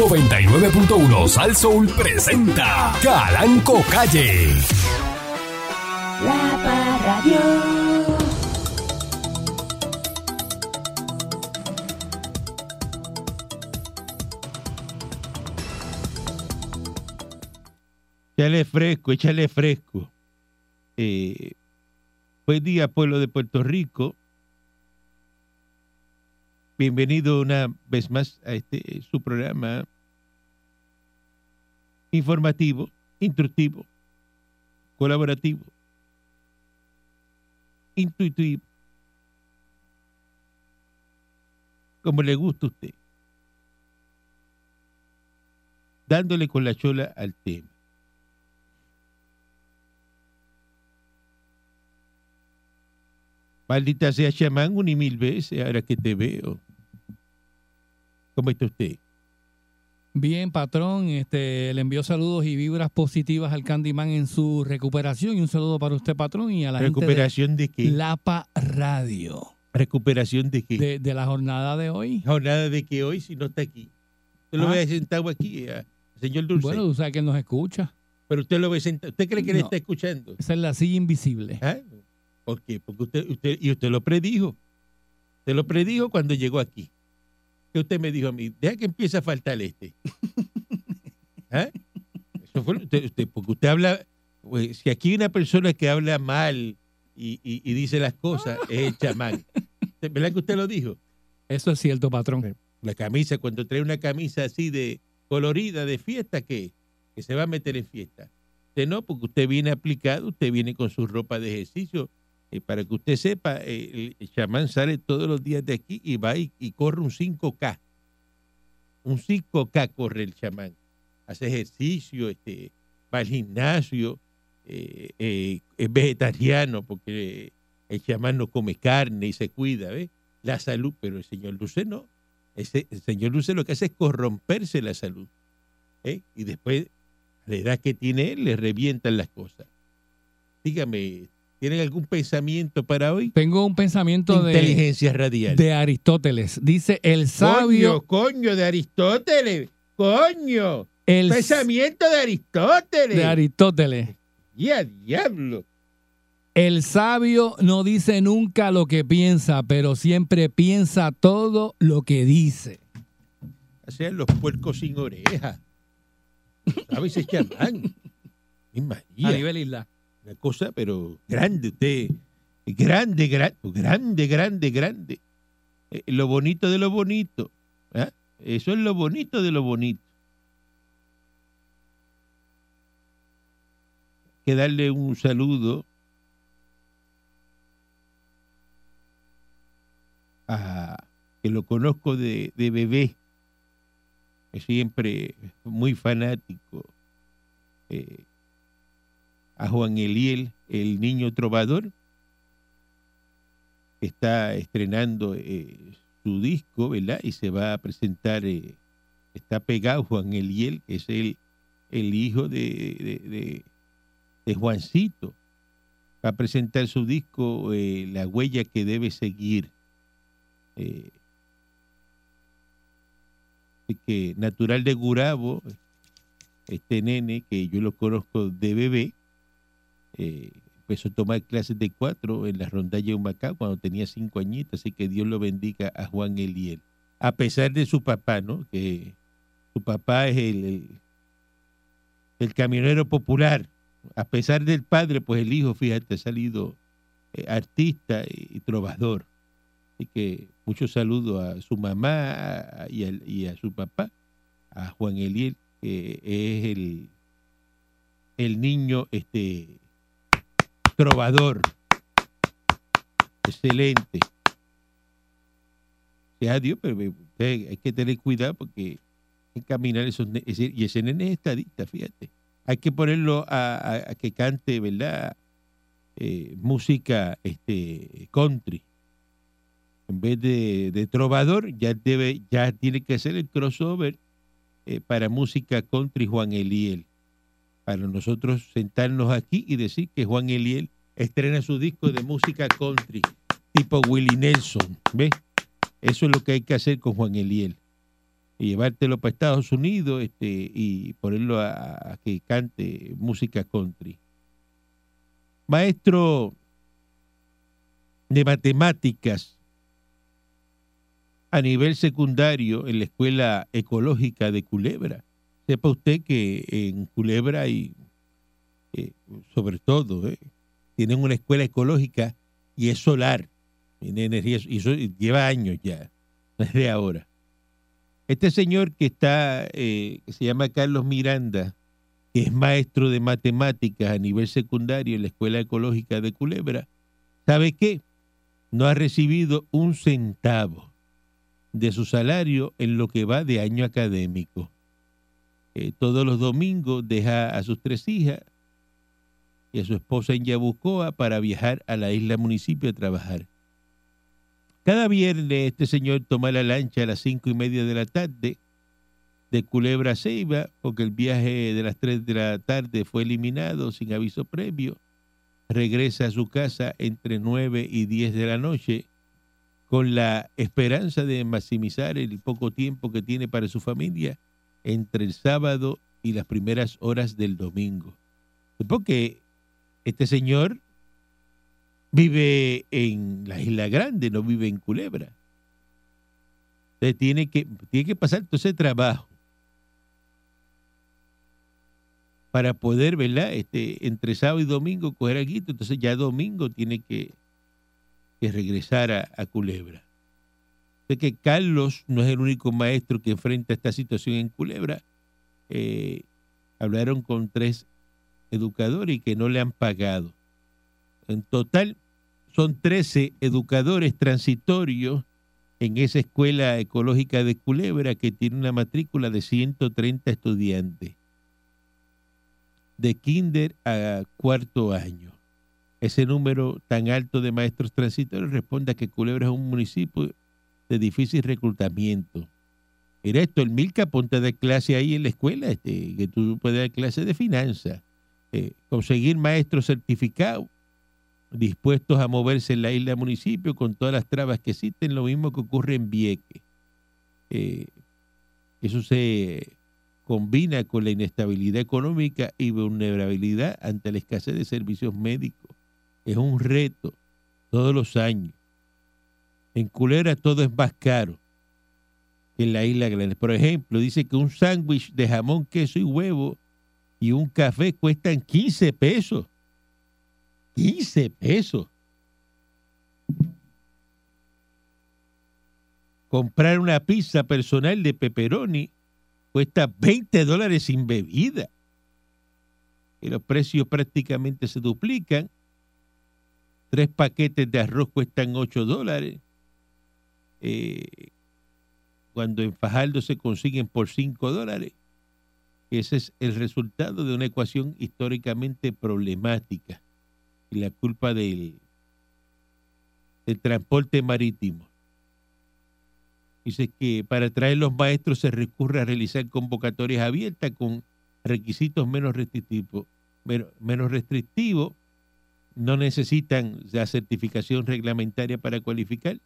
99.1 Sal Soul presenta Calanco Calle. La Parradio. Échale fresco, échale fresco. Eh, buen día, pueblo de Puerto Rico. Bienvenido una vez más a este su programa informativo, instructivo, colaborativo, intuitivo, como le gusta a usted, dándole con la chola al tema. Maldita sea chamán un y mil veces ahora que te veo. ¿Cómo está usted? Bien, patrón, este, le envío saludos y vibras positivas al Candyman en su recuperación y un saludo para usted, patrón, y a la ¿Recuperación de, gente qué? de Lapa Radio. ¿Recuperación de qué? De, de la jornada de hoy. Jornada de que hoy si no está aquí. Usted lo Ah. ve sentado aquí, eh, señor Dulce. Bueno, tú sabes que nos escucha. pero usted lo ve sentado. ¿Usted cree que le está escuchando? Esa es la silla invisible. ¿Ah? ¿Por qué? Porque usted, usted, y usted lo predijo. Usted lo predijo cuando llegó aquí. Que usted me dijo a mí, deja que empiece a faltar este. Eso fue lo- usted, usted- porque usted habla, pues, si aquí hay una persona que habla mal y, y- y dice las cosas, es el chamán. ¿Verdad que usted lo dijo? Eso es cierto, patrón. La camisa, cuando trae una camisa así de colorida de fiesta, que, que se va a meter en fiesta. Usted no, porque usted viene aplicado, usted viene con su ropa de ejercicio. Eh, para que usted sepa, el, chamán sale todos los días de aquí y va y, corre un 5K. Un 5K corre el chamán. Hace ejercicio, este, va al gimnasio, eh, eh, es vegetariano porque el chamán no come carne y se cuida, ¿ves? La salud, pero el señor Luce no. Ese, el señor Luce lo que hace es corromperse la salud. ¿eh? Y después, la edad que tiene él, le revientan las cosas. Dígame, ¿tienen algún pensamiento para hoy? Tengo un pensamiento de, Inteligencia radial. de Aristóteles. Dice, el sabio, Coño, coño, de Aristóteles. Coño. el Pensamiento de Aristóteles. de Aristóteles. Ya, diablo. El sabio no dice nunca lo que piensa, pero siempre piensa todo lo que dice. Hacían los puercos sin orejas. ¿Sabes? Mi María. A nivel isla. Una cosa, pero grande usted. Grande, grande, grande, grande, grande. Eh, lo bonito de lo bonito. ¿ah? Eso es lo bonito de lo bonito. Que darle un saludo a que lo conozco de, de bebé, siempre muy fanático. eh, a Juan Eliel, el niño trovador, está estrenando eh, su disco, ¿verdad? Y se va a presentar, eh, está pegado Juan Eliel, que es el, el hijo de, de, de- Juancito. Va a presentar su disco, eh, La huella que debe seguir. Que natural de Gurabo, este nene que yo lo conozco de bebé, eh, empezó a tomar clases de cuatro en la rondalla de Humacao cuando tenía cinco añitos, así que Dios lo bendiga a Juan Eliel. A pesar de su papá, ¿no? Que su papá es el, el, camionero popular. A pesar del padre, pues el hijo, fíjate, ha salido eh, artista y, trovador. Así que muchos saludos a su mamá a- y, al- y a su papá, a Juan Eliel, que es el, el niño este trovador. Excelente. Sea Dios, pero usted hay que tener cuidado porque hay que caminar esos ese- y ese nene es estadista, fíjate. Hay que ponerlo a, a- que cante, ¿verdad? Eh, música este country. En vez de, de trovador, ya debe, ya tiene que hacer el crossover eh, para música country Juan Eliel para nosotros sentarnos aquí y decir que Juan Eliel estrena su disco de música country, tipo Willie Nelson. ¿Ves? Eso es lo que hay que hacer con Juan Eliel. y llevártelo para Estados Unidos este, y ponerlo a, a que cante música country. Maestro de matemáticas a nivel secundario en la Escuela Ecológica de Culebra. Sepa usted que en Culebra hay, eh, sobre todo, eh, tienen una escuela ecológica y es solar, tiene energía, y eso lleva años ya, no es de ahora. Este señor que está, eh, que se llama Carlos Miranda, que es maestro de matemáticas a nivel secundario en la Escuela Ecológica de Culebra, ¿sabe qué? No ha recibido un centavo de su salario en lo que va de año académico. Eh, todos los domingos deja a sus tres hijas y a su esposa en Yabucoa para viajar a la isla municipio a trabajar. Cada viernes este señor toma la lancha a las cinco y media de la tarde de Culebra a Ceiba, porque el viaje de las tres de la tarde fue eliminado sin aviso previo. Regresa a su casa entre nueve y diez de la noche con la esperanza de maximizar el poco tiempo que tiene para su familia entre el sábado y las primeras horas del domingo. Porque este señor vive en la Isla Grande, no vive en Culebra. Entonces tiene que, tiene que pasar todo ese trabajo para poder, ¿verdad? Este, entre sábado y domingo coger aquí, entonces ya domingo tiene que, que regresar a, a Culebra. Que Carlos no es el único maestro que enfrenta esta situación en Culebra. Eh, hablaron con tres educadores y que no le han pagado. En total son 13 educadores transitorios en esa escuela ecológica de Culebra que tiene una matrícula de 130 estudiantes de kinder a cuarto año. Ese número tan alto de maestros transitorios responde a que Culebra es un municipio de difícil reclutamiento. Mira esto, el Milka ponte de clase ahí en la escuela, este, que tú puedes dar clase de finanzas, eh, conseguir maestros certificados dispuestos a moverse en la isla municipio con todas las trabas que existen, lo mismo que ocurre en Vieque. Eh, eso se combina con la inestabilidad económica y vulnerabilidad ante la escasez de servicios médicos. Es un reto todos los años. En Culera todo es más caro que en la isla grande. Por ejemplo, dice que un sándwich de jamón, queso y huevo y un café cuestan 15 pesos. 15 pesos. Comprar una pizza personal de pepperoni cuesta 20 dólares sin bebida. Y los precios prácticamente se duplican. Tres paquetes de arroz cuestan 8 dólares. Eh, cuando en Fajardo se consiguen por 5 dólares. Ese es el resultado de una ecuación históricamente problemática y la culpa del, transporte marítimo. Dice que para traer los maestros se recurre a realizar convocatorias abiertas con requisitos menos restrictivos. Menos restrictivos, no necesitan la certificación reglamentaria para cualificar.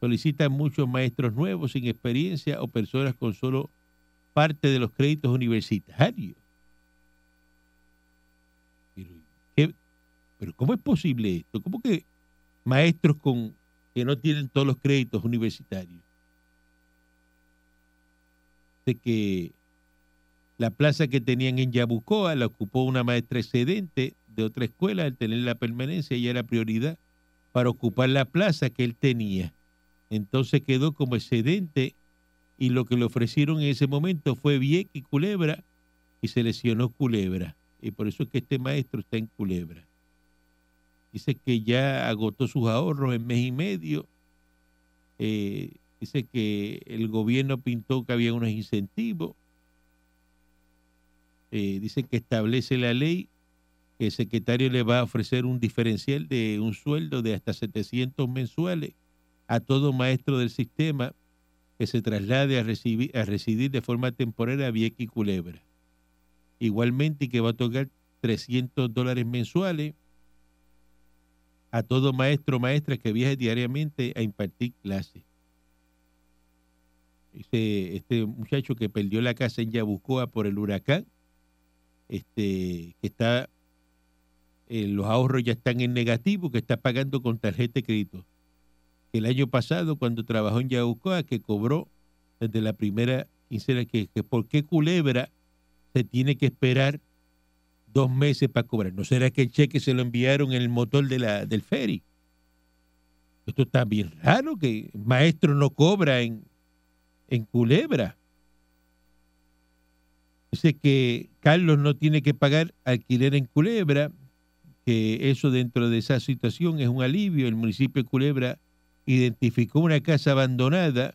Solicitan muchos maestros nuevos sin experiencia o personas con solo parte de los créditos universitarios. Pero, ¿cómo es posible esto? ¿Cómo que maestros con que no tienen todos los créditos universitarios? De que la plaza que tenían en Yabucoa la ocupó una maestra excedente de otra escuela al tener la permanencia y era prioridad para ocupar la plaza que él tenía. Entonces quedó como excedente y lo que le ofrecieron en ese momento fue Vieques y Culebra y se lesionó Culebra. Y por eso es que este maestro está en Culebra. Dice que ya agotó sus ahorros en mes y medio. Eh, dice que el gobierno pintó que había unos incentivos. Eh, dice que establece la ley que el secretario le va a ofrecer un diferencial de un sueldo de hasta 700 mensuales a todo maestro del sistema que se traslade a, recibir, a residir de forma temporal a Vieques y Culebra. Igualmente que va a tocar 300 dólares mensuales a todo maestro o maestra que viaje diariamente a impartir clases. Dice este muchacho que perdió la casa en Yabucoa por el huracán, este, que está, eh, los ahorros ya están en negativo, que está pagando con tarjeta de crédito. El año pasado, cuando trabajó en Yabucoa, que cobró desde la primera quincena, que, que por qué Culebra se tiene que esperar dos meses para cobrar. ¿No será que el cheque se lo enviaron en el motor del ferry? Esto está bien raro, que el maestro no cobra en, en Culebra. Dice que Carlos no tiene que pagar alquiler en Culebra, que eso dentro de esa situación es un alivio. El municipio de Culebra identificó una casa abandonada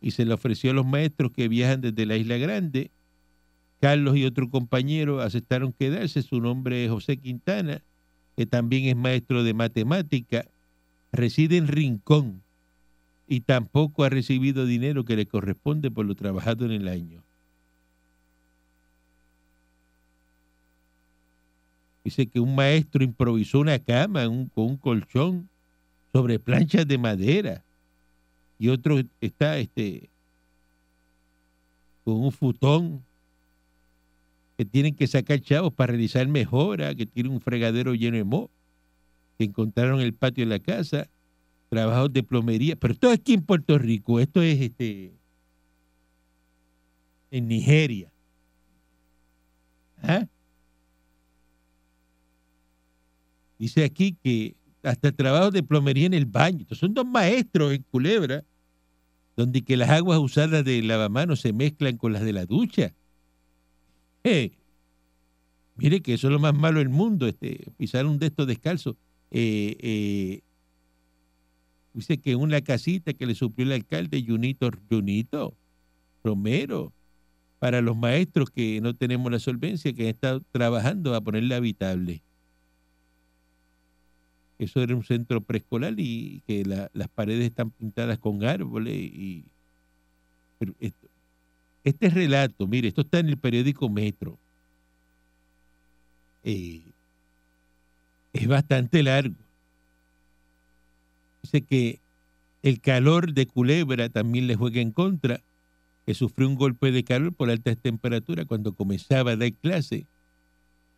y se le ofreció a los maestros que viajan desde la Isla Grande. Carlos y otro compañero aceptaron quedarse. Su nombre es José Quintana, que también es maestro de matemática. Reside en Rincón y tampoco ha recibido dinero que le corresponde por lo trabajado en el año. Dice que un maestro improvisó una cama con un colchón sobre planchas de madera y otro está este con un futón que tienen que sacar chavos para realizar mejora, que tiene un fregadero lleno de moho, que encontraron en el patio de la casa, trabajos de plomería, pero todo aquí en Puerto Rico, esto es este en Nigeria. ¿Ah? Dice aquí que hasta trabajo de plomería en el baño. Son dos maestros en Culebra, donde que las aguas usadas de lavamanos se mezclan con las de la ducha. Eh, mire que eso es lo más malo del mundo, este, pisar un de estos descalzos. Eh, eh, dice que una casita que le suplió el alcalde Junito, Junito Romero, para los maestros que no tenemos la solvencia, que han estado trabajando a ponerla habitable. Eso era un centro preescolar y que la- las paredes están pintadas con árboles y pero este relato, mire, esto está en el periódico Metro. Eh, es bastante largo. Dice que el calor de Culebra también le juega en contra, que sufrió un golpe de calor por altas temperaturas cuando comenzaba a dar clase,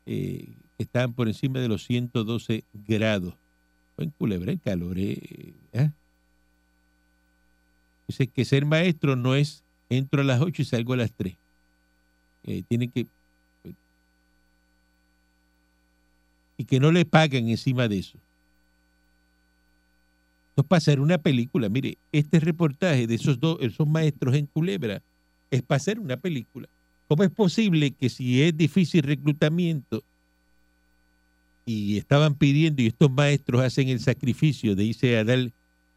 eh, estaban por encima de los 112 grados. En Culebra el calor es... ¿eh? Dice que ser maestro no es entro a las 8 y salgo a las 3. Eh, tienen que... Y que no le pagan encima de eso. Es para hacer una película. Mire, este reportaje de esos dos, esos maestros en Culebra es para hacer una película. ¿Cómo es posible que si es difícil reclutamiento y estaban pidiendo y estos maestros hacen el sacrificio de irse a dar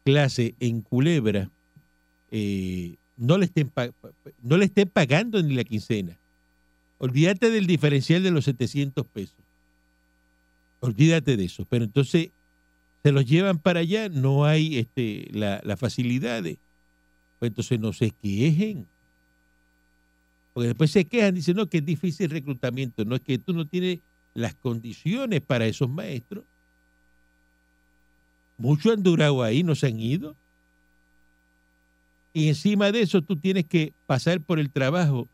clase en Culebra, eh, no, le estén no pagando ni la quincena? Olvídate del diferencial de los 700 pesos. Olvídate de eso. Pero entonces se los llevan para allá, no hay este, la, las facilidades. Pues entonces no se quejen. Porque después se quejan, dicen, no, que es difícil el reclutamiento. No es que tú no tienes las condiciones para esos maestros. Muchos han durado ahí, no se han ido. Y encima de eso tú tienes que pasar por el trabajo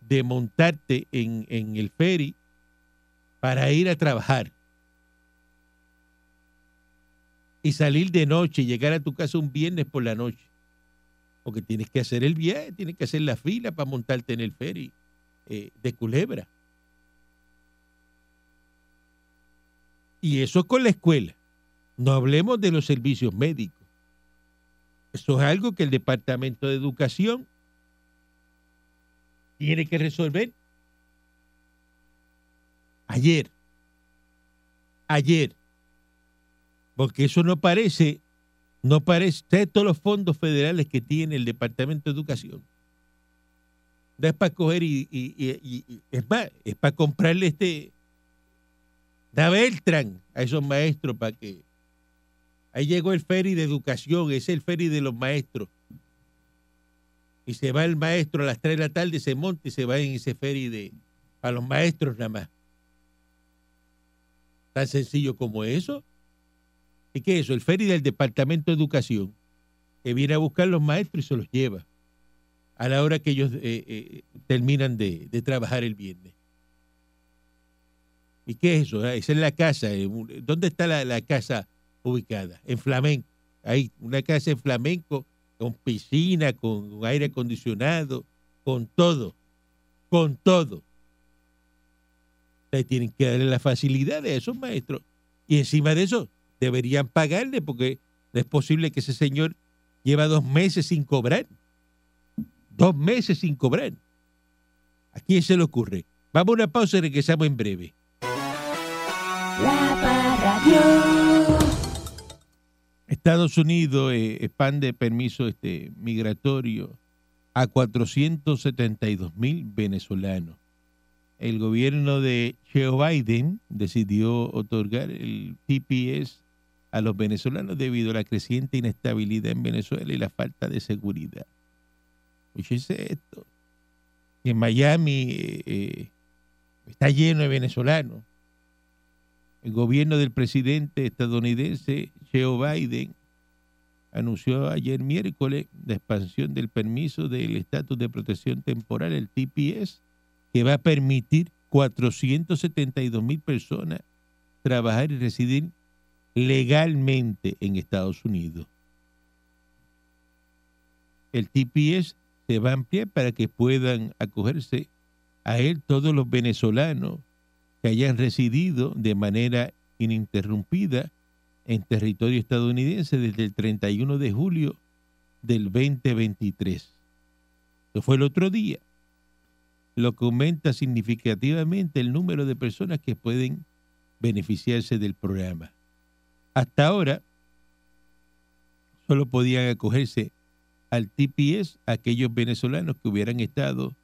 de montarte en, en el ferry para ir a trabajar. Y salir de noche, llegar a tu casa un viernes por la noche. Porque tienes que hacer el viaje, tienes que hacer la fila para montarte en el ferry eh, de Culebra. Y eso con la escuela. No hablemos de los servicios médicos. Eso es algo que el Departamento de Educación tiene que resolver. Ayer. Ayer. Porque eso no parece, no parece, todos los fondos federales que tiene el Departamento de Educación. No es para coger y- y- es más, es para comprarle este, da Beltran a esos maestros para que ahí llegó el ferry de educación, es el ferry de los maestros. Y se va el maestro a las 3 de la tarde, se monta y se va en ese ferry de para los maestros nada más. Tan sencillo como eso. ¿Y qué es eso? El ferry del Departamento de Educación, que viene a buscar los maestros y se los lleva. a la hora que ellos eh, eh, terminan de, de trabajar el viernes. ¿Y qué es eso? Ah, Esa es la casa. eh, un- ¿Dónde está la, casa ubicada? En Flamenco. Hay una casa en Flamenco con piscina, con aire acondicionado, con todo. Con todo. Ustedes tienen que darle las facilidades a esos maestros. Y encima de eso, deberían pagarle porque no es posible que ese señor lleva dos meses sin cobrar. Dos meses sin cobrar. ¿A quién se le ocurre? Vamos a una pausa y regresamos en breve. La. Estados Unidos eh, expande permiso este, migratorio a 472 mil venezolanos. El gobierno de Joe Biden decidió otorgar el TPS a los venezolanos debido a la creciente inestabilidad en Venezuela y la falta de seguridad. Fíjese esto. En Miami eh, eh, está lleno de venezolanos. El gobierno del presidente estadounidense Joe Biden anunció ayer miércoles la expansión del permiso del estatus de protección temporal, el TPS, que va a permitir 472 mil personas trabajar y residir legalmente en Estados Unidos. El TPS se va a ampliar para que puedan acogerse a él todos los venezolanos que hayan residido de manera ininterrumpida en territorio estadounidense desde el 31 de julio del 2023. Eso fue el otro día, lo que aumenta significativamente el número de personas que pueden beneficiarse del programa. Hasta ahora, solo podían acogerse al TPS aquellos venezolanos que hubieran estado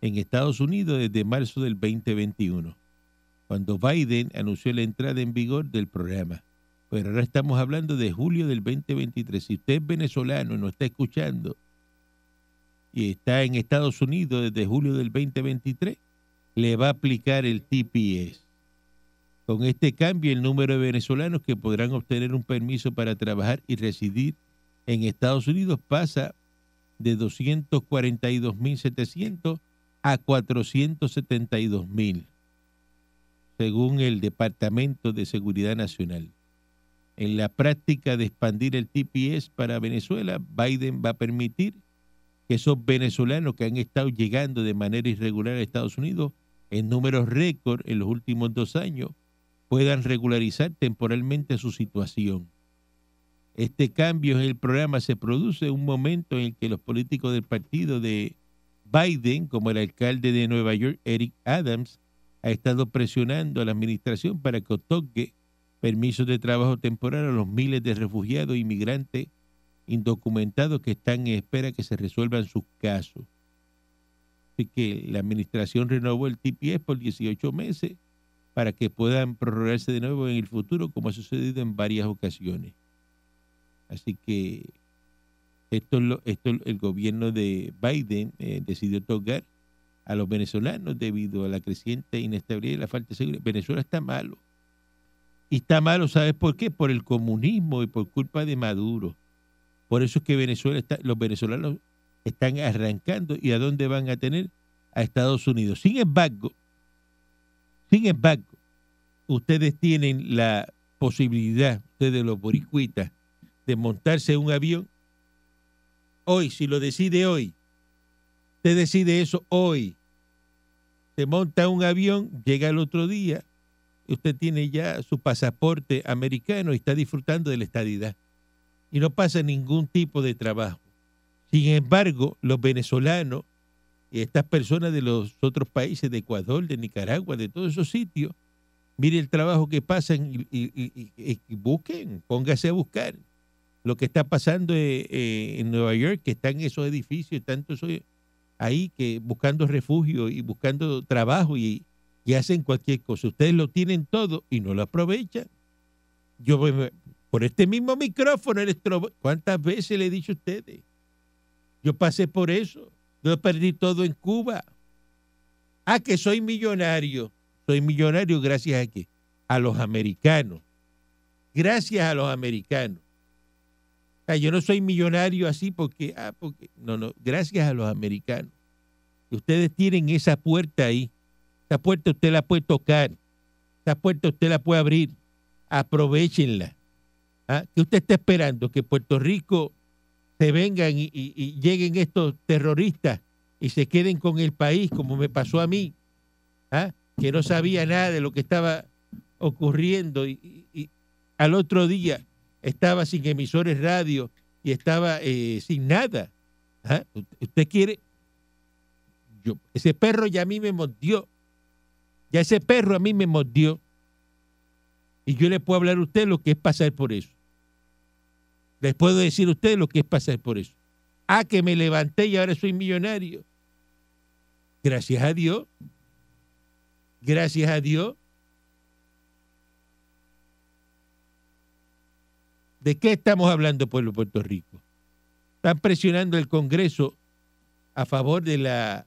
en Estados Unidos desde marzo del 2021 cuando Biden anunció la entrada en vigor del programa. Pero ahora estamos hablando de julio del 2023. Si usted es venezolano y no está escuchando y está en Estados Unidos desde julio del 2023, le va a aplicar el TPS. Con este cambio, el número de venezolanos que podrán obtener un permiso para trabajar y residir en Estados Unidos pasa de 242.700 a 472.000 según el Departamento de Seguridad Nacional. En la práctica de expandir el TPS para Venezuela, Biden va a permitir que esos venezolanos que han estado llegando de manera irregular a Estados Unidos en números récord en los últimos dos años puedan regularizar temporalmente su situación. Este cambio en el programa se produce en un momento en el que los políticos del partido de Biden, como el alcalde de Nueva York, Eric Adams, ha estado presionando a la administración para que otorgue permisos de trabajo temporal a los miles de refugiados e inmigrantes indocumentados que están en espera que se resuelvan sus casos. Así que la administración renovó el TPS por 18 meses para que puedan prorrogarse de nuevo en el futuro, como ha sucedido en varias ocasiones. Así que esto, esto el gobierno de Biden eh, decidió otorgar a los venezolanos debido a la creciente inestabilidad y la falta de seguridad. Venezuela está malo. Y está malo, ¿sabes por qué? Por el comunismo y por culpa de Maduro. Por eso es que Venezuela está, los venezolanos están arrancando y a dónde van a tener a Estados Unidos. Sin embargo, sin embargo, ustedes tienen la posibilidad, ustedes los boricuitas, de montarse un avión hoy, si lo decide hoy, Usted decide eso hoy. Se monta un avión, llega el otro día, usted tiene ya su pasaporte americano y está disfrutando de la estadidad. Y no pasa ningún tipo de trabajo. Sin embargo, los venezolanos y estas personas de los otros países, de Ecuador, de Nicaragua, de todos esos sitios, mire el trabajo que pasan y busquen, póngase a buscar lo que está pasando eh, eh, en Nueva York, que están esos edificios, tanto esos ahí que buscando refugio y buscando trabajo y, hacen cualquier cosa. Ustedes lo tienen todo y no lo aprovechan. Yo me- por este mismo micrófono, ¿cuántas veces le he dicho a ustedes? Yo pasé por eso. Yo perdí todo en Cuba. Ah, que soy millonario. Soy millonario gracias a qué? A los americanos. Gracias a los americanos. Yo no soy millonario así porque, ah, porque, no, no, gracias a los americanos. Ustedes tienen esa puerta ahí. Esa puerta usted la puede tocar. Esa puerta usted la puede abrir. Aprovechenla. ¿Ah? ¿Qué usted está esperando? Que Puerto Rico se vengan y, lleguen estos terroristas y se queden con el país, como me pasó a mí, ¿ah? que no sabía nada de lo que estaba ocurriendo y al otro día estaba sin emisores radio y estaba eh, sin nada. ¿ah? ¿Usted quiere? Yo, ese perro ya a mí me mordió. Ya ese perro a mí me mordió. Y yo le puedo hablar a usted lo que es pasar por eso. Les puedo decir a usted lo que es pasar por eso. Ah, que me levanté y ahora soy millonario. Gracias a Dios. Gracias a Dios. ¿De qué estamos hablando, pueblo de Puerto Rico? Están presionando el Congreso a favor de la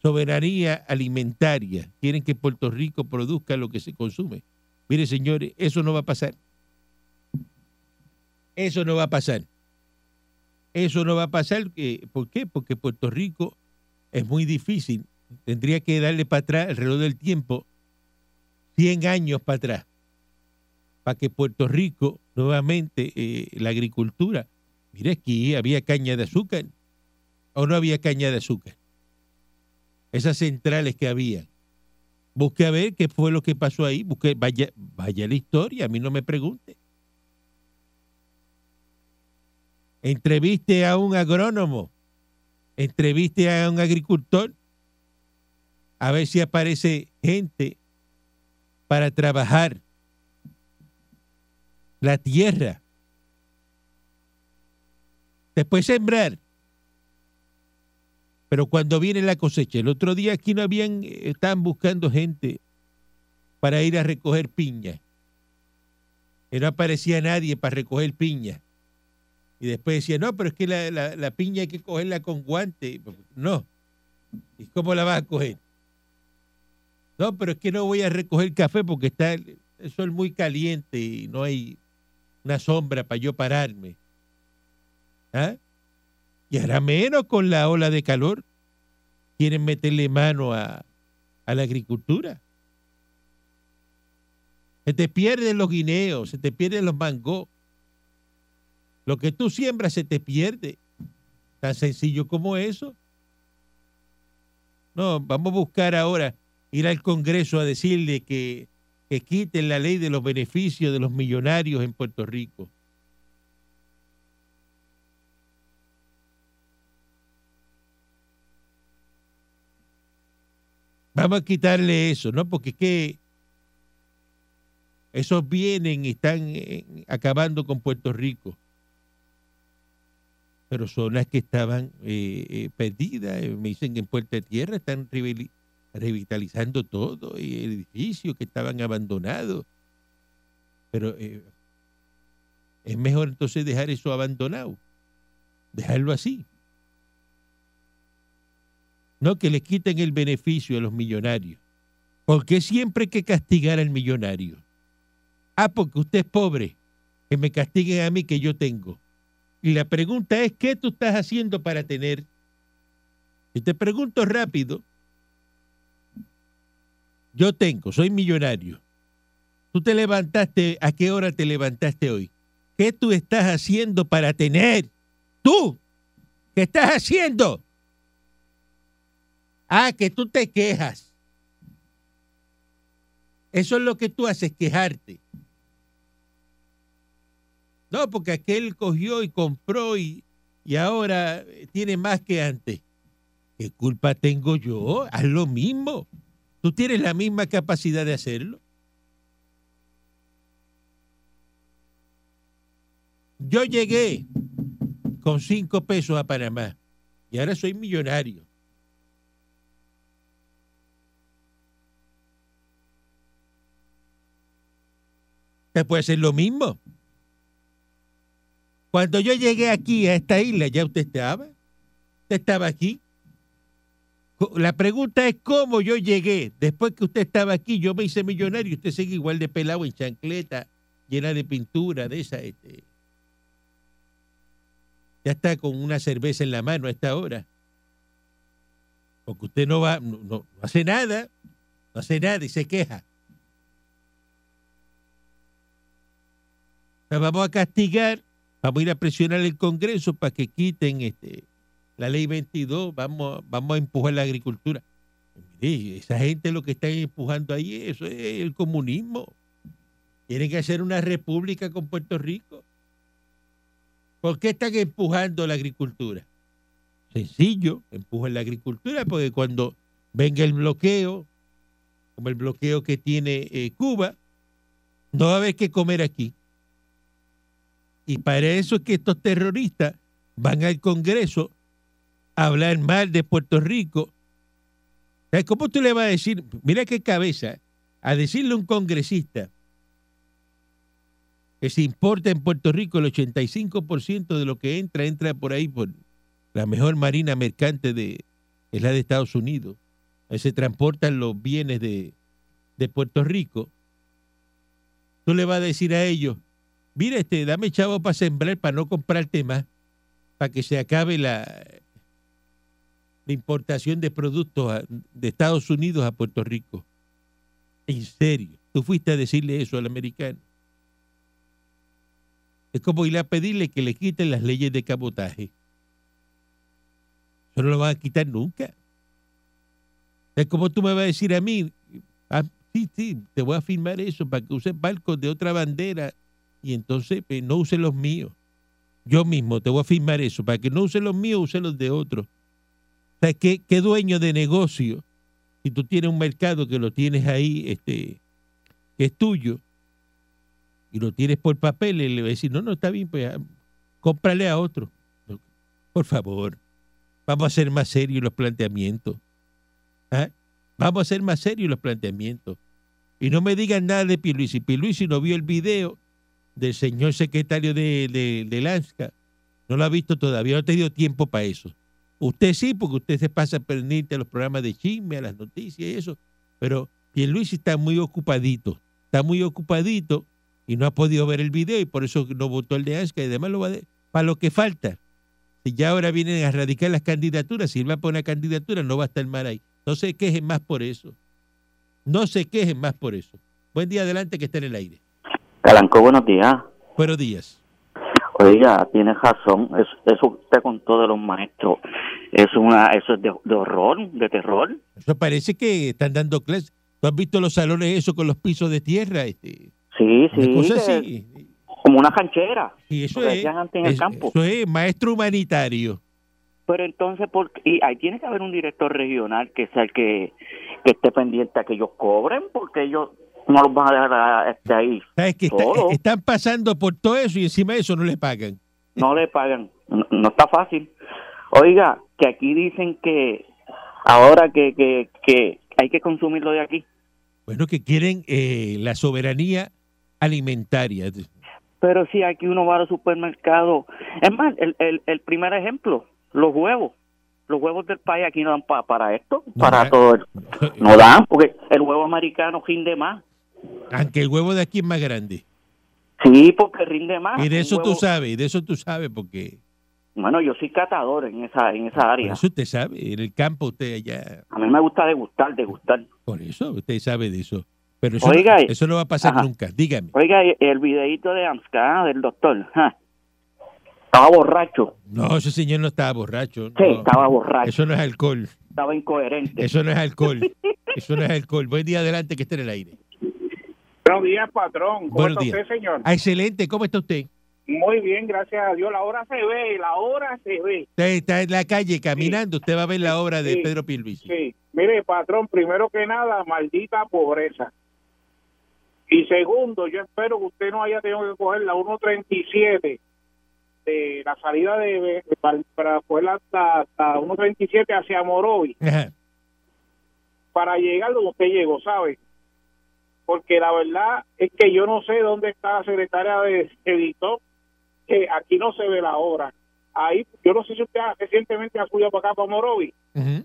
soberanía alimentaria. Quieren que Puerto Rico produzca lo que se consume. Mire, señores, eso no va a pasar. Eso no va a pasar. Eso no va a pasar. eh, ¿Por qué? Porque Puerto Rico es muy difícil. Tendría que darle para atrás el reloj del tiempo 100 años para atrás para que Puerto Rico nuevamente eh, la agricultura. Mire, aquí había caña de azúcar o no había caña de azúcar. Esas centrales que había. Busque a ver qué fue lo que pasó ahí. Busque, vaya, vaya la historia, a mí no me pregunte. Entreviste a un agrónomo, entreviste a un agricultor, a ver si aparece gente para trabajar la tierra. Después sembrar. Pero cuando viene la cosecha, el otro día aquí no habían, eh, estaban buscando gente para ir a recoger piña. Y no aparecía nadie para recoger piña. Y después decía, no, pero es que la, la- la piña hay que cogerla con guante. No. ¿Y cómo la vas a coger? No, pero es que no voy a recoger café porque está el, el sol muy caliente y no hay una sombra para yo pararme. ¿Ah? Y hará menos con la ola de calor. Quieren meterle mano a, a la agricultura. Se te pierden los guineos, se te pierden los mangos. Lo que tú siembras se te pierde. Tan sencillo como eso. No, vamos a buscar ahora ir al Congreso a decirle que, que quiten la ley de los beneficios de los millonarios en Puerto Rico. Vamos a quitarle eso, ¿no? Porque es que esos vienen y están acabando con Puerto Rico. Pero son las que estaban eh, eh, perdidas. Me dicen que en Puerta de Tierra están revitalizando todo y edificios que estaban abandonados. Pero eh, es mejor entonces dejar eso abandonado. Dejarlo así. No que le quiten el beneficio a los millonarios. ¿Por qué siempre hay que castigar al millonario? Ah, porque usted es pobre. Que me castiguen a mí que yo tengo. Y la pregunta es, ¿qué tú estás haciendo para tener? Y te pregunto rápido. Yo tengo, soy millonario. Tú te levantaste, ¿a qué hora te levantaste hoy? ¿Qué tú estás haciendo para tener? Tú, ¿qué estás haciendo? Ah, que tú te quejas. Eso es lo que tú haces, quejarte. No, porque aquel cogió y compró y, y ahora tiene más que antes. ¿Qué culpa tengo yo? Haz lo mismo. Tú tienes la misma capacidad de hacerlo. Yo llegué con cinco pesos a Panamá y ahora soy millonario. Usted puede hacer lo mismo. Cuando yo llegué aquí a esta isla, ya usted estaba. Usted estaba aquí. La pregunta es cómo yo llegué. Después que usted estaba aquí, yo me hice millonario y usted sigue igual de pelado en chancleta, llena de pintura, de esa. Este. ya está con una cerveza en la mano a esta hora. Porque usted no va, no, hace nada, no hace nada y se queja. Vamos a castigar, vamos a ir a presionar el Congreso para que quiten este, la ley 22, vamos, vamos a empujar la agricultura. Mire, esa gente lo que está empujando ahí, eso es el comunismo. Tienen que hacer una república con Puerto Rico. ¿Por qué están empujando la agricultura? Sencillo, empujan la agricultura porque cuando venga el bloqueo, como el bloqueo que tiene eh, Cuba, no va a haber que comer aquí. Y para eso es que estos terroristas van al Congreso hablar mal de Puerto Rico. ¿Sabes cómo tú le vas a decir? Mira qué cabeza, a decirle a un congresista que se importa en Puerto Rico el 85% de lo que entra, entra por ahí por la mejor marina mercante de, es la de Estados Unidos. Ahí se transportan los bienes de, de Puerto Rico. Tú le vas a decir a ellos, mira, este, dame chavo para sembrar, para no comprarte más, para que se acabe la, la importación de productos de Estados Unidos a Puerto Rico. En serio, tú fuiste a decirle eso al americano. Es como ir a pedirle que le quiten las leyes de cabotaje. Eso no lo van a quitar nunca. Es como tú me vas a decir a mí, ah, sí, sí, te voy a firmar eso para que uses barcos de otra bandera y entonces pues, no use los míos. Yo mismo te voy a firmar eso, para que no use los míos, use los de otros. Sea, ¿qué, qué dueño de negocio, si tú tienes un mercado que lo tienes ahí, este, que es tuyo, y lo tienes por papel, y le va a decir, no, no, está bien, pues ah, cómprale a otro. Por favor, vamos a ser más serios los planteamientos. ¿Ah? Vamos a ser más serios los planteamientos. Y no me digan nada de Pierluisi. Pierluisi no vio el video del señor secretario de, de, de. No lo ha visto todavía, no ha tenido tiempo para eso. Usted sí, porque usted se pasa pendiente a los programas de chisme, a las noticias y eso. Pero Pierluisi está muy ocupadito. Está muy ocupadito y no ha podido ver el video y por eso no votó el de Lanska y además lo va a... de- para lo que falta. Si ya ahora vienen a radicar las candidaturas, si él va a poner una candidatura, no va a estar mal ahí. No se quejen más por eso. No se quejen más por eso. Buen día adelante que está en el aire. Calanco, buenos días. Buenos días. Oiga, tiene razón. Eso, eso usted contó de los maestros. Es una, eso es de, de horror, de terror. Eso parece que están dando clases. ¿Tú has visto los salones eso con los pisos de tierra? Este, Sí, sí. cosa de- así. Como una canchera. Y eso es, antes en el campo. eso es maestro humanitario. Pero entonces, ¿por qué? y ahí tiene que haber un director regional que sea el que, que esté pendiente a que ellos cobren, porque ellos no los van a dejar a- este, ahí. ¿Sabes que está- están pasando por todo eso y encima de eso no le pagan? No le pagan. No, no está fácil. Oiga, que aquí dicen que ahora que, que, que hay que consumirlo de aquí. Bueno, que quieren eh, la soberanía alimentaria. Pero si aquí uno va al supermercado, es más, el, el, el primer ejemplo, los huevos. Los huevos del país aquí no dan pa- para esto, No para dan. todo. el- no dan, porque el huevo americano rinde más. Aunque el huevo de aquí es más grande. Sí, porque rinde más. Y de eso tú huevo- sabes, y de eso tú sabes, porque Bueno, yo soy catador en esa en esa por área. eso usted sabe, en el campo usted allá, A mí me gusta degustar, degustar. por eso usted sabe de eso. Pero eso, Oiga, no, eso no va a pasar ajá. nunca, dígame. Oiga, el videíto de AMSCA del doctor, ja, estaba borracho. No, ese señor no estaba borracho. Sí, no. estaba borracho. Eso no es alcohol, Estaba incoherente. eso no es alcohol, eso no es alcohol. Buen día adelante que esté en el aire. Buenos días, patrón. ¿Cómo Buenos está días. usted, señor? Ah, excelente, ¿cómo está usted? Muy bien, gracias a Dios. La hora se ve, la hora se ve. Usted está en la calle caminando, usted va a ver la obra de Sí. Pedro Pierluisi. Sí. Mire, patrón, primero que nada, maldita pobreza. Y segundo, yo espero que usted no haya tenido que coger la 137 de la salida de para, para coger hasta, hasta 137 hacia Morovi Ajá. para llegar donde usted llegó, ¿sabe? Porque la verdad es que yo no sé dónde está la secretaria de editor, que aquí no se ve la obra. Ahí, yo no sé si usted recientemente ha subido para acá, para Morovi. Ujú.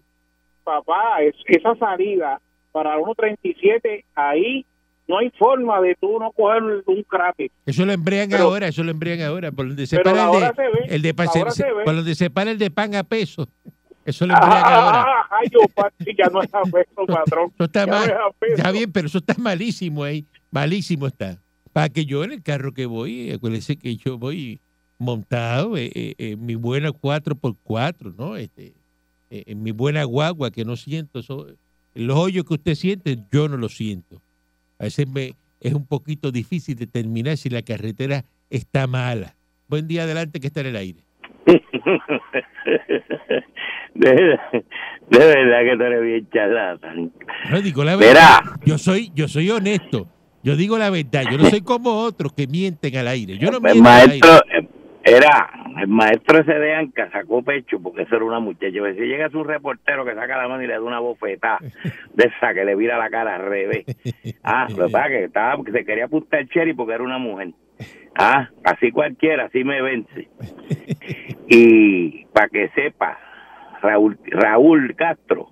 Papá, es, esa salida para 1.37, ahí no hay forma de tú no coger un crappy. Eso lo embriagan Pero- ahora, eso lo embriagan ahora. Por donde se Pero para el de, se ve, el de ahora se- se ve. por donde se para el de pan a peso. Eso lo embriagan ahora. Ah, ay, yo, papi, ya no es a peso, patrón. Eso está Ya no mal. es a peso. Está bien, pero eso está malísimo ahí. Malísimo está. Para que yo en el carro que voy, acuérdese que yo voy montado eh, eh, en mi buena 4x4, ¿no? Este, eh, en mi buena guagua que no siento. eso- los hoyos que usted siente, yo no los siento. A veces me, es un poquito difícil determinar si la carretera está mala. Buen día adelante que está en el aire. de, de verdad que tú eres bien charlatán. No digo la verdad. Yo soy, yo soy honesto. Yo digo la verdad. Yo no soy como otros que mienten al aire. Yo no el miento al aire. maestro, eh, era, el maestro ese de Anca sacó pecho porque eso era una muchacha. Si llega un reportero que saca la mano y le da una bofetada de esa que le vira la cara al revés. Ah, lo que pasa que estaba, que se quería apuntar Cherry porque era una mujer. Ah, así cualquiera, así me vence. Y para que sepa, Raúl, Raúl Castro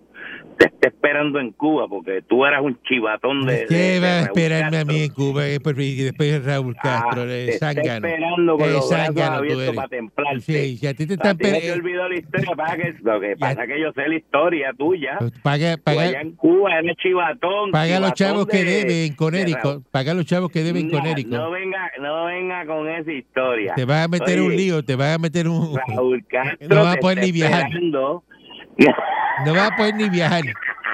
te está esperando en Cuba porque tú eras un chivatón de. ¿Qué va a esperarme a mí en Cuba? Eh, pues, Y después Raúl Castro, Ah, te está zángano. esperando con Eh, los abiertos para templarte. Sí, a ti te están te pe- olvidó la historia, pasa que, lo que pasa es que yo sé la historia tuya. paga, Tú paga, allá en Cuba eres chivatón. paga los chavos que de- deben de Conérico. Raúl. Paga los chavos que deben No, Conérico. No venga, no venga con esa historia. Te vas a meter un Oye, lío, te vas a meter un... Raúl Castro No va a poder ni viajar. esperando. No vas a poder ni viajar.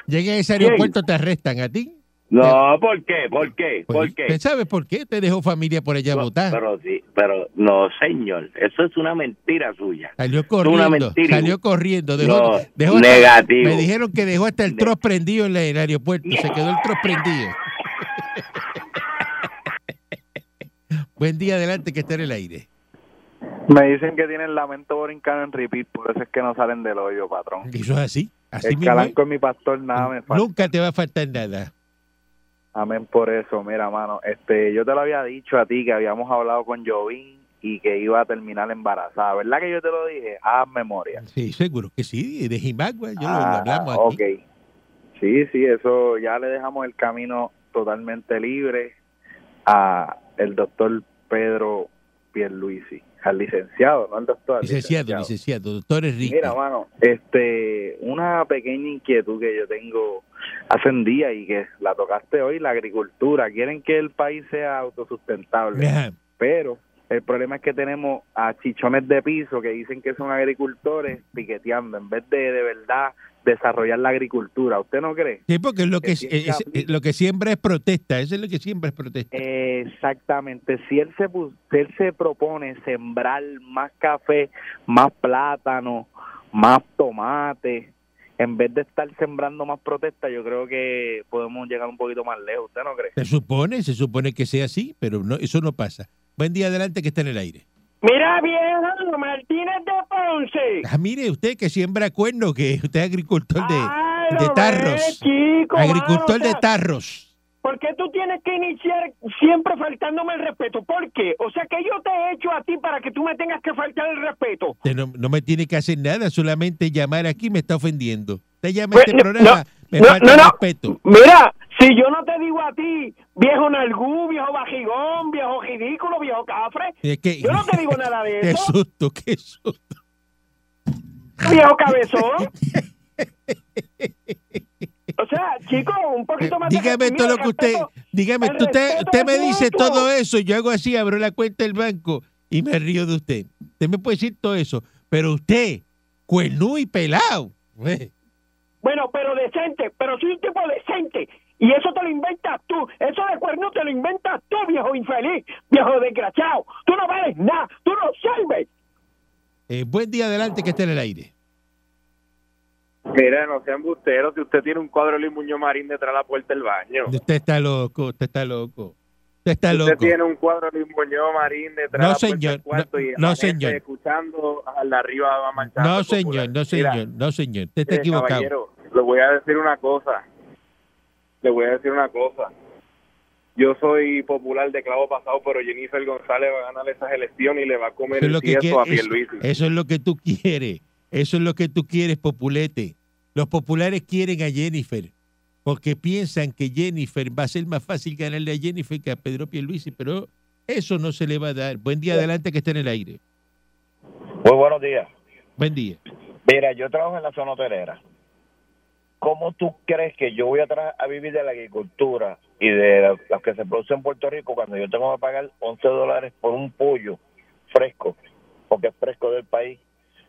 Llega a ese aeropuerto, te arrestan a ti. No, ¿por qué? ¿Por qué? Pues, ¿Por qué? ¿Usted sabe por qué? Te dejó familia por allá No, votar. Pero sí, pero no, señor, eso es una mentira suya. Salió corriendo, mentira. salió corriendo. Dejó, No, dejó hasta- negativo. me dijeron que dejó hasta el troz prendido en el aeropuerto. Se quedó el troz prendido. Buen día adelante que está en el aire. Me dicen que tienen lamento borincano en repeat, por eso es que no salen del hoyo, patrón. Eso es así. Así El mismo. calanco es mi pastor, nada me falta. Nunca te va a faltar nada. Amén por eso. Mira, mano, este, yo te lo había dicho a ti que habíamos hablado con Jovín y que iba a terminar embarazada. ¿Verdad que yo te lo dije? Haz memoria. Sí, seguro que sí. De Jimagua, yo lo- lo Ah, hablamos ok. aquí. Sí, sí, eso ya le dejamos el camino totalmente libre a el doctor Pedro Pierluisi, al licenciado, no al doctor. al Licenciado, licenciado, doctor Enrique. Mira, mano, este, una pequeña inquietud que yo tengo hace un día y que la tocaste hoy, la agricultura. Quieren que el país sea autosustentable, Ajá. pero el problema es que tenemos a chichones de piso que dicen que son agricultores piqueteando en vez de de verdad desarrollar la agricultura. ¿Usted no cree? Sí, porque es lo que, Que es- es- lo que siembra es protesta. Eso es lo que siembra es protesta. Exactamente. Si él se pu- si él se propone sembrar más café, más plátano, más tomate, en vez de estar sembrando más protesta, yo creo que podemos llegar un poquito más lejos. ¿Usted no cree? Se supone, se supone que sea así, pero no, eso no pasa. Buen día adelante que está en el aire. Mira, viejo, Martínez de Ah, mire, usted que siembra cuernos, que usted es agricultor de, tarros. ves, chico, agricultor mano, o de tarros. ¿Por qué tú tienes que iniciar siempre faltándome el respeto? ¿Por qué? O sea, que yo te he hecho a ti para que tú me tengas que faltar el respeto. Usted no, no me tiene que hacer nada, solamente llamar aquí me está ofendiendo. Usted llama Pues, este no, programa, me no, falta no, no. respeto. Mira, si yo no te digo a ti, viejo nalgú, viejo bajigón, viejo ridículo, viejo cafre, Es que, yo no te digo nada de qué eso, susto, qué susto. Viejo cabezón. O sea, chico, un poquito más Dígame todo lo que usted, dígame, usted, usted me dice mutuo. todo eso, yo hago así, abro la cuenta del banco y me río de usted. Usted me puede decir todo eso, pero usted, cuernú y pelado. Bueno, pero decente, pero soy un tipo decente. Y eso te lo inventas tú. Eso de cuerno te lo inventas tú, viejo infeliz, viejo desgraciado. Tú no vales nada, tú no sirves. Eh, buen día adelante que esté en el aire. Mira, no sean busteros. Si usted tiene un cuadro de Luis Muñoz Marín detrás de la puerta del baño. Usted está loco, usted está loco. Usted está usted loco. tiene un cuadro de Luis Muñoz Marín detrás No, de la puerta señor, del cuarto y no, no, amanece señor. escuchando al de arriba va marchando. No, popular. señor, no, Mira, señor, no, señor. Usted está eh, equivocado. caballero, le voy a decir una cosa. Le voy a decir una cosa. Yo soy popular de clavo pasado, pero Jennifer González va a ganar esas elecciones y le va a comer Eso es el lo que tieso a quiere- eso, Pierluisi. eso es lo que tú quieres. Eso es lo que tú quieres, populete. Los populares quieren a Jennifer. porque piensan que Jennifer va a ser más fácil ganarle a Jennifer que a Pedro Pierluisi, pero eso no se le va a dar. Buen día adelante que esté en el aire. Muy buenos días. Buen día. Mira, yo trabajo en la zona hotelera. ¿Cómo tú crees que yo voy a, a vivir de la agricultura y de lo que se produce en Puerto Rico cuando yo tengo que pagar 11 dólares por un pollo fresco, porque es fresco del país?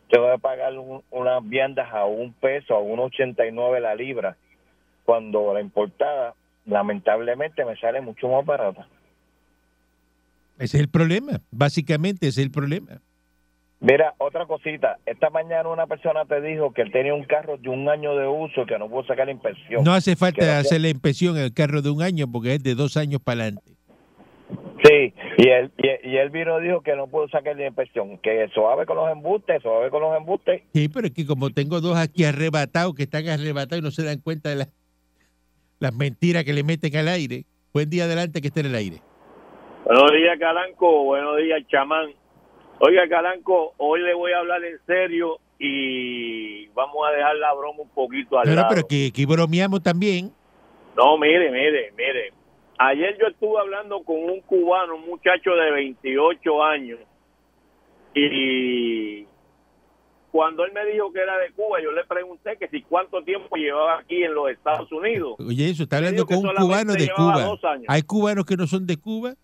Tengo que pagar un- unas viandas a un peso, a 1,89 la libra, cuando la importada lamentablemente me sale mucho más barata. Ese es el problema. Básicamente ese es el problema. Mira, otra cosita. Esta mañana una persona te dijo que él tenía un carro de un año de uso que no pudo sacar la inspección. No hace falta hacer la inspección en el carro de un año porque es de dos años para adelante. Sí, y él, y, y él vino y dijo que no pudo sacar la inspección, que suave con los embustes, suave con los embustes. Sí, pero es que como tengo dos aquí arrebatados que están arrebatados y no se dan cuenta de las, las mentiras que le meten al aire. Buen día adelante que esté en el aire. Buenos días, Calanco. Buenos días, chamán. Oiga, Calanco, hoy le voy a hablar en serio y vamos a dejar la broma un poquito al No, no, lado. pero que, que bromeamos también. No, mire, mire, mire. Ayer yo estuve hablando con un cubano, un muchacho de 28 años, y cuando él me dijo que era de Cuba, yo le pregunté que si cuánto tiempo llevaba aquí en los Estados Unidos. Oye, eso, está hablando con un cubano de Cuba. dos años. ¿Hay cubanos que no son de Cuba?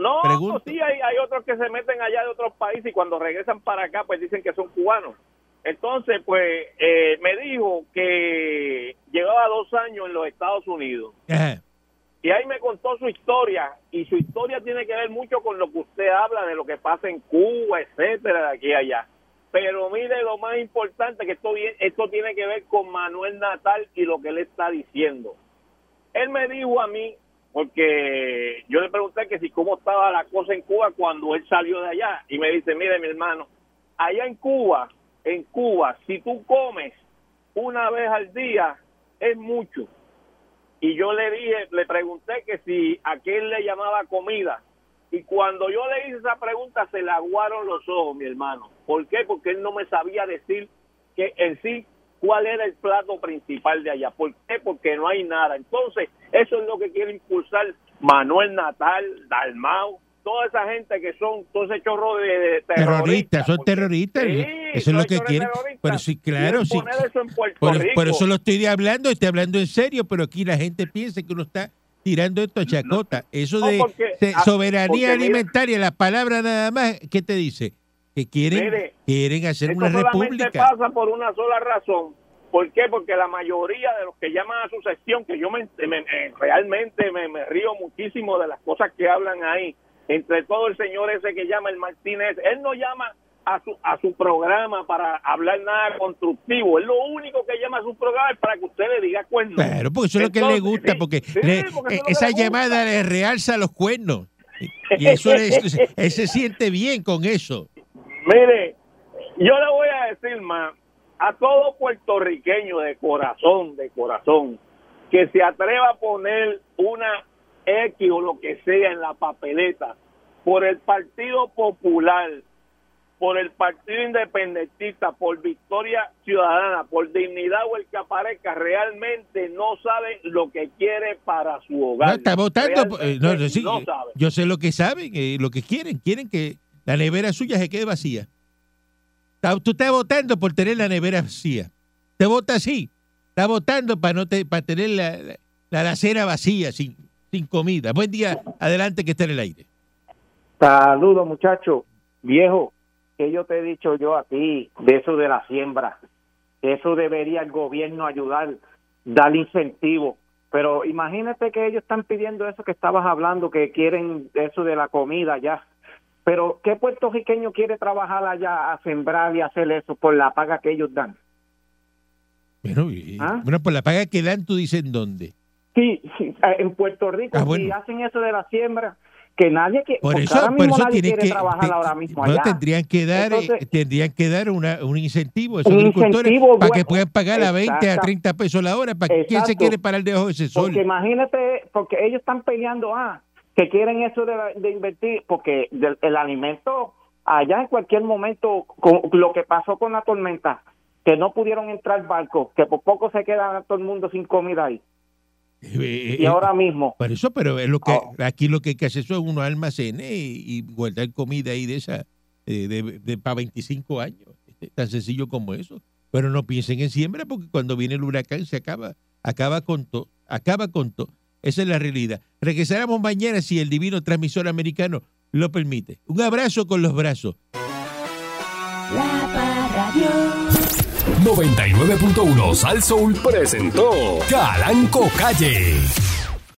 No, Pregunto. sí, hay, hay otros que se meten allá de otros países y cuando regresan para acá, pues dicen que son cubanos. Entonces, pues, eh, me dijo que llevaba dos años en los Estados Unidos. Ajá. Y ahí me contó su historia, y su historia tiene que ver mucho con lo que usted habla de lo que pasa en Cuba, etcétera, de aquí y allá. Pero mire lo más importante, que esto, esto tiene que ver con Manuel Natal y lo que él está diciendo. Él me dijo a mí, porque yo le pregunté que si cómo estaba la cosa en Cuba cuando él salió de allá, y me dice, mire mi hermano, allá en Cuba, en Cuba, si tú comes una vez al día, es mucho y yo le dije, le pregunté que si a qué él le llamaba comida. Y cuando yo le hice esa pregunta, se le aguaron los ojos, mi hermano. ¿Por qué? Porque él no me sabía decir que en sí cuál era el plato principal de allá. ¿Por qué? Porque no hay nada. Entonces, eso es lo que quiere impulsar Manuel Natal, Dalmau, toda esa gente que son, todo ese chorro de, de Terroristas, son terroristas. Sí, eso es lo que chorros quieren. terroristas. Pero sí, claro, sí. eso en Puerto Por, Rico. por eso lo estoy hablando, estoy hablando en serio, pero aquí la gente piensa que uno está tirando esto a chacota. Eso No, de, porque- de soberanía mira- alimentaria, la palabra nada más, ¿qué te dice? Que quieren, Mire, quieren hacer una solamente república. pasa por una sola razón. ¿Por qué? Porque la mayoría de los que llaman a su sección, que yo me, me- me- realmente me, me río muchísimo de las cosas que hablan ahí, entre todo el señor ese que llama el Martínez, él no llama a su, a su programa para hablar nada constructivo, él lo único que llama a su programa es para que usted le diga cuernos. Claro, porque eso es lo que le gusta, porque, sí, le- porque eso eh, es esa le llamada le realza los cuernos. Y eso le- él se siente bien con eso. Mire, yo le voy a decir más a todo puertorriqueño de corazón, de corazón, que se atreva a poner una X o lo que sea en la papeleta por el Partido Popular, por el Partido Independentista, por Victoria Ciudadana, por dignidad o el que aparezca, realmente no sabe lo que quiere para su hogar. No, está votando. eh, no, sí, no sabe. yo sé lo que saben, eh, lo que quieren. Quieren que la nevera suya se quede vacía. Tú estás votando por tener la nevera vacía. Te vota así. Está votando para no te, para tener la, la, vacía, sin, sin comida. Buen día. Adelante que está en el aire. Saludos, muchacho. Viejo, que yo te he dicho yo a ti de eso de la siembra. Eso debería el gobierno ayudar, dar incentivo. Pero imagínate que ellos están pidiendo eso que estabas hablando, que quieren eso de la comida ya. Pero ¿qué puertorriqueño quiere trabajar allá a sembrar y hacer eso por la paga que ellos dan? Bueno, y- ¿Ah? bueno, por la paga que dan, tú dices en dónde. Sí, sí, eh, en Puerto Rico Ah, si bueno. hacen eso de la siembra, que nadie que Por eso, ahora por eso nadie quiere que, trabajar te- ahora mismo allá. tendrían que dar, eh, tendrían que dar una, un incentivo a esos Un agricultores incentivo para que puedan pagar a 20 a Exacta- 30 pesos la hora. ¿Para quién se Exacto. quiere parar debajo de ese sol? Porque imagínate, porque ellos están peleando, ah, que quieren eso de, de invertir, porque el alimento, allá en cualquier momento, con lo que pasó con la tormenta, que no pudieron entrar barcos, que por poco se queda todo el mundo sin comida ahí. Eh, Y eh, ahora mismo, Por eso, pero es lo que Oh. aquí lo que hay que hacer son unos almacenes y, y guardar comida ahí de esa eh, de, de- para 25 años. Tan sencillo como eso. Pero no piensen en siembra porque cuando viene el huracán se acaba, acaba con todo, acaba con todo. Esa es la realidad. Regresaremos mañana si el divino transmisor americano lo permite. Un abrazo con los brazos. La Parradio. 99.1 Sal Soul presentó Calanco Calle.